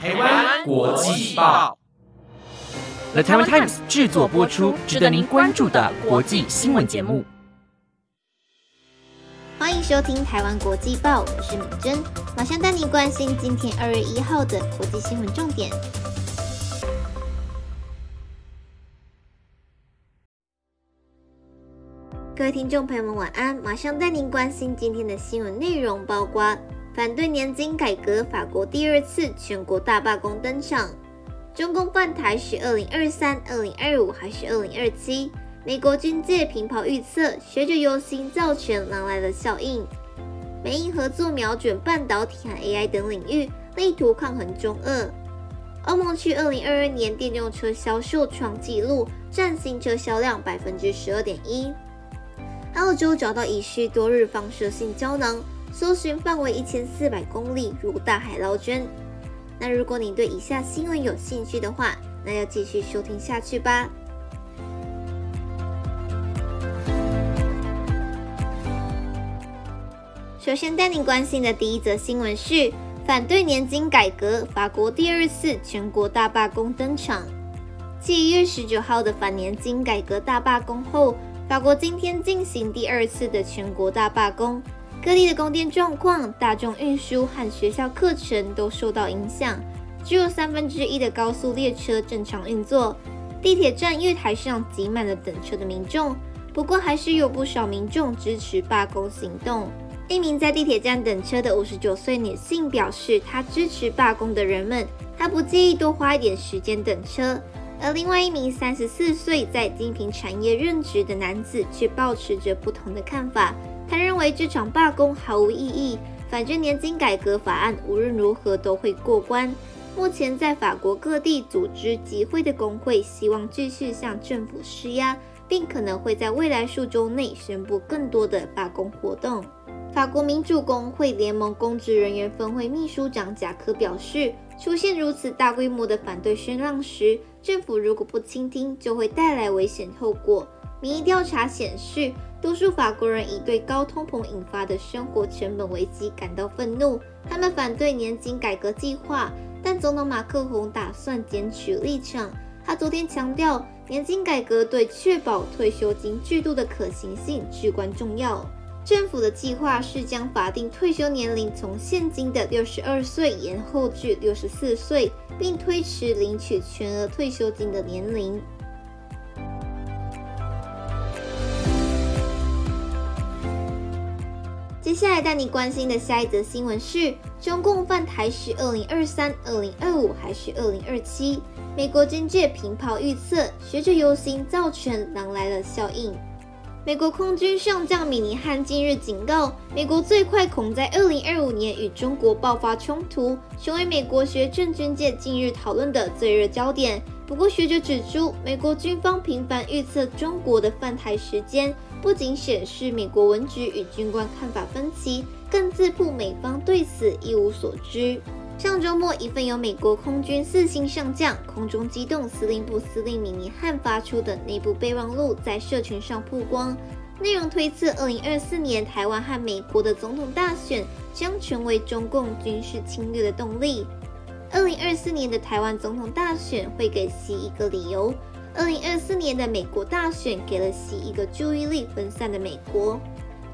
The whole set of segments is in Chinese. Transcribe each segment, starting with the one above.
台湾国际报，The Taiwan Times 制作播出，值得您关注的国际新闻节目。欢迎收听《台湾国际报》，我是敏珍，马上带您关心今天二月一号的国际新闻重点。各位听众朋友们，晚安！马上带您关心今天的新闻内容，包括。反对年金改革，法国第二次全国大罢工登场。中共犯台是二零二三、二零二五还是二零二七？美国军界频跑预测，学者忧心造成狼来了效应。美英合作瞄准半导体和 AI 等领域，力图抗衡中俄。欧盟区二零二二年电动车销售创纪录，占新车销量百分之十二点一。澳洲找到遗失多日放射性胶囊。搜寻范围一千四百公里，如大海捞针。那如果你对以下新闻有兴趣的话，那要继续收听下去吧。首先带你关心的第一则新闻是：反对年金改革，法国第二次全国大罢工登场。继一月十九号的反年金改革大罢工后，法国今天进行第二次的全国大罢工。各地的供电状况、大众运输和学校课程都受到影响，只有三分之一的高速列车正常运作。地铁站月台上挤满了等车的民众，不过还是有不少民众支持罢工行动。一名在地铁站等车的五十九岁女性表示，她支持罢工的人们，她不介意多花一点时间等车。而另外一名三十四岁在精品产业任职的男子却保持着不同的看法。他认为这场罢工毫无意义，反正年金改革法案无论如何都会过关。目前在法国各地组织集会的工会希望继续向政府施压，并可能会在未来数周内宣布更多的罢工活动。法国民主工会联盟公职人员分会秘书长贾科表示，出现如此大规模的反对声浪时，政府如果不倾听，就会带来危险后果。民意调查显示，多数法国人已对高通膨引发的生活成本危机感到愤怒。他们反对年金改革计划，但总统马克龙打算坚持立场。他昨天强调，年金改革对确保退休金制度的可行性至关重要。政府的计划是将法定退休年龄从现今的六十二岁延后至六十四岁，并推迟领取全额退休金的年龄。下来带你关心的下一则新闻是：中共犯台是二零二三、二零二五还是二零二七？美国军界频跑预测，学者忧心造成“狼来了”效应。美国空军上将米尼汉近日警告，美国最快恐在二零二五年与中国爆发冲突，成为美国学政军界近日讨论的最热焦点。不过，学者指出，美国军方频繁预测中国的犯台时间。不仅显示美国文职与军官看法分歧，更自曝美方对此一无所知。上周末，一份由美国空军四星上将、空中机动司令部司令米尼汉发出的内部备忘录在社群上曝光，内容推测2024年台湾和美国的总统大选将成为中共军事侵略的动力。2024年的台湾总统大选会给习一个理由。二零二四年的美国大选给了习一个注意力分散的美国，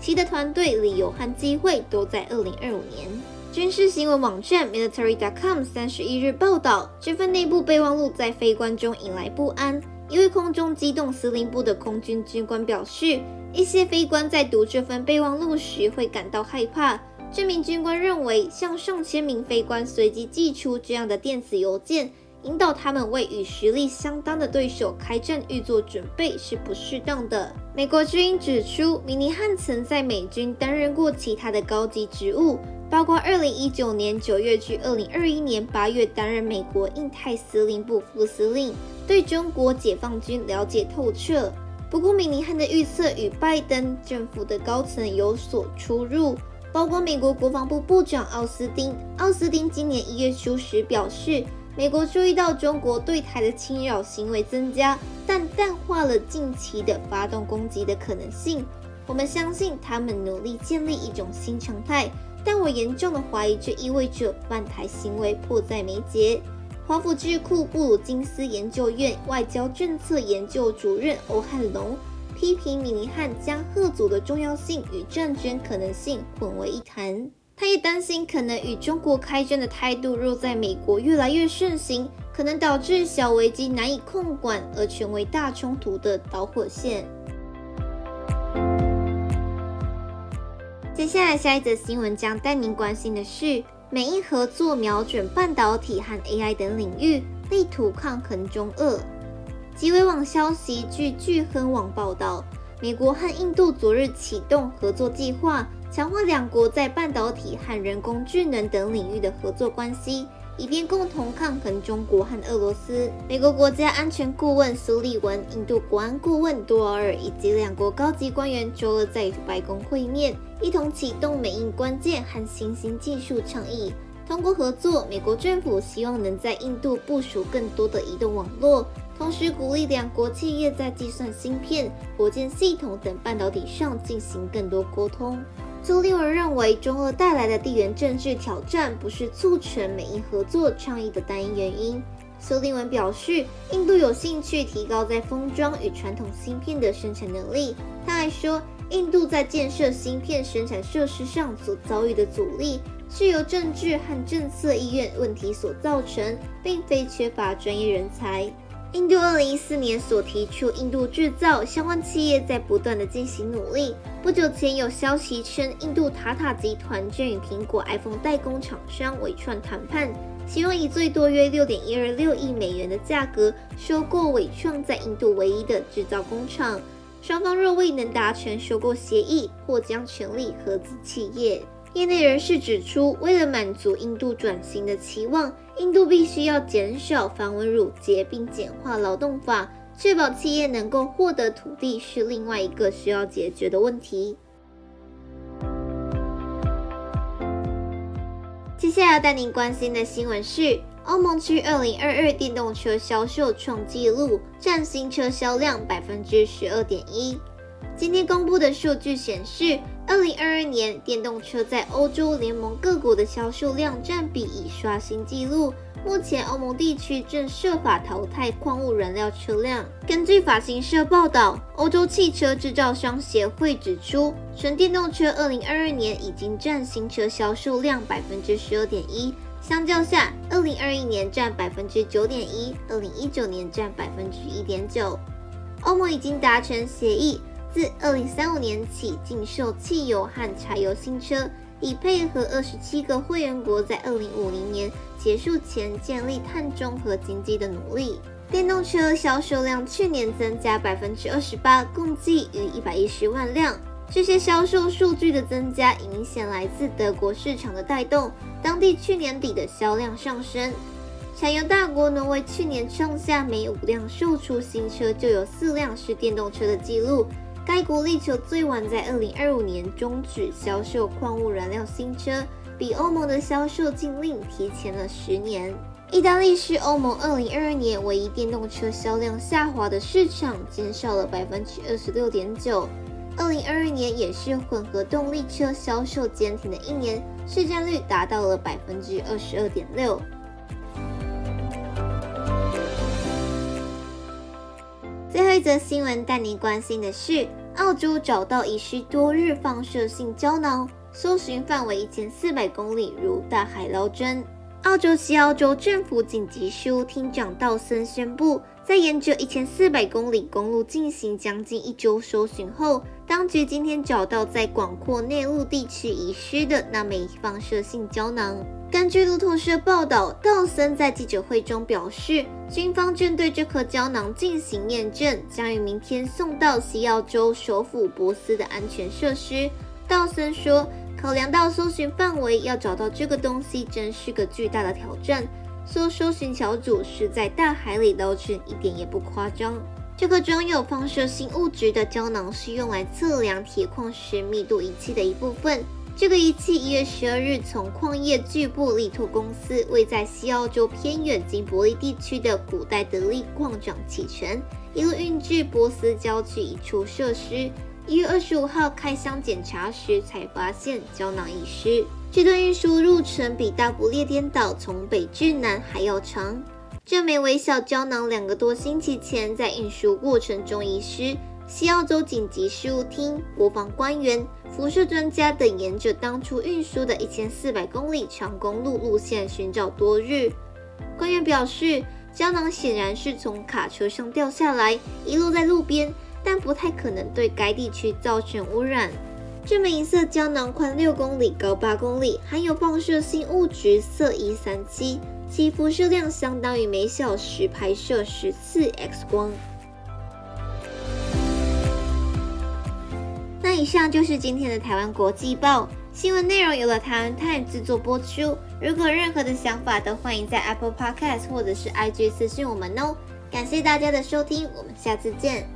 习的团队、理由和机会都在二零二五年。军事新闻网站 Military.com 三十一日报道，这份内部备忘录在非官中引来不安。一位空中机动司令部的空军军官表示，一些非官在读这份备忘录时会感到害怕。这名军官认为，向上千名非官随机寄出这样的电子邮件。引导他们为与实力相当的对手开战预做准备是不适当的。美国之音指出，米尼汉曾在美军担任过其他的高级职务，包括2019年9月至2021年8月担任美国印太司令部副司令，对中国解放军了解透彻。不过，米尼汉的预测与拜登政府的高层有所出入，包括美国国防部部长奥斯汀。奥斯汀今年一月初时表示。美国注意到中国对台的侵扰行为增加，但淡化了近期的发动攻击的可能性。我们相信他们努力建立一种新常态，但我严重的怀疑这意味着犯台行为迫在眉睫。华府智库布鲁金斯研究院外交政策研究主任欧汉龙批评米尼汉将贺组的重要性与战争可能性混为一谈。他也担心可能与中国开战的态度若在美国越来越盛行，可能导致小危机难以控管而成为大冲突的导火线。接下来，下一则新闻将带您关心的是，美印合作瞄准半导体和 AI 等领域，力图抗衡中俄。极微网消息，据巨亨网报道，美国和印度昨日启动合作计划，强化两国在半导体和人工智能等领域的合作关系。以便共同抗衡中国和俄罗斯。美国国家安全顾问苏利文、印度国安顾问多尔以及两国高级官员周二在白宫会面，一同启动美印关键和新兴技术倡议。通过合作，美国政府希望能在印度部署更多的移动网络，同时鼓励两国企业在计算芯片、火箭系统等半导体上进行更多沟通。苏立文认为，中俄带来的地缘政治挑战不是促成美印合作倡议的单一原因。苏立文表示，印度有兴趣提高在封装与传统芯片的生产能力。他还说，印度在建设芯片生产设施上所遭遇的阻力，是由政治和政策意愿问题所造成，并非缺乏专业人才。印度二零一四年所提出“印度制造”，相关企业在不断的进行努力。不久前有消息称，印度塔塔集团正与苹果 iPhone 代工厂商伟创谈判，希望以最多约六点一二六亿美元的价格收购伟创在印度唯一的制造工厂。双方若未能达成收购协议，或将成立合资企业。业内人士指出，为了满足印度转型的期望，印度必须要减少繁文缛节，并简化劳动法，确保企业能够获得土地，是另外一个需要解决的问题。接下来要带您关心的新闻是：欧盟区2022电动车销售创纪录，占新车销量百分之十二点一。今天公布的数据显示。二零二二年，电动车在欧洲联盟各国的销售量占比已刷新纪录。目前，欧盟地区正设法淘汰矿物燃料车辆。根据法新社报道，欧洲汽车制造商协会指出，纯电动车二零二二年已经占新车销售量百分之十二点一，相较下，二零二一年占百分之九点一，二零一九年占百分之一点九。欧盟已经达成协议。自二零三五年起禁售汽油和柴油新车，以配合二十七个会员国在二零五零年结束前建立碳中和经济的努力。电动车销售量去年增加百分之二十八，共计逾一百一十万辆。这些销售数据的增加，明显来自德国市场的带动，当地去年底的销量上升。产油大国挪威去年创下每五辆售出新车就有四辆是电动车的纪录。该国力求最晚在二零二五年终止销售矿物燃料新车，比欧盟的销售禁令提前了十年。意大利是欧盟二零二二年唯一电动车销量下滑的市场，减少了百分之二十六点九。二零二二年也是混合动力车销售坚挺的一年，市占率达到了百分之二十二点六。一则新闻带您关心的是，澳洲找到遗失多日放射性胶囊，搜寻范围一千四百公里，如大海捞针。澳洲西澳洲政府紧急事务厅长道森宣布。在沿着一千四百公里公路进行将近一周搜寻后，当局今天找到在广阔内陆地区遗失的那枚放射性胶囊。根据路透社报道，道森在记者会中表示，军方正对这颗胶囊进行验证，将于明天送到西澳洲首府博斯的安全设施。道森说，考量到搜寻范围，要找到这个东西真是个巨大的挑战。说搜寻小组是在大海里捞针，一点也不夸张。这个装有放射性物质的胶囊是用来测量铁矿石密度仪器的一部分。这个仪器一月十二日从矿业巨擘力拓公司位在西澳洲偏远金伯利地区的古代德利矿场启程，一路运至波斯郊区一处设施。一月二十五号开箱检查时，才发现胶囊遗失。这段运输路程比大不列颠岛从北至南还要长。这枚微小胶囊两个多星期前在运输过程中遗失，西澳洲紧急事务厅、国防官员、辐射专家等沿着当初运输的一千四百公里长公路路线寻找多日。官员表示，胶囊显然是从卡车上掉下来，遗落在路边，但不太可能对该地区造成污染。这枚银色胶囊宽六公里，高八公里，含有放射性物质铯一三七，其辐射量相当于每小时拍摄十次 X 光。那以上就是今天的台湾国际报新闻内容，由了台湾 Time 制作播出。如果任何的想法，都欢迎在 Apple Podcast 或者是 IG 私信我们哦。感谢大家的收听，我们下次见。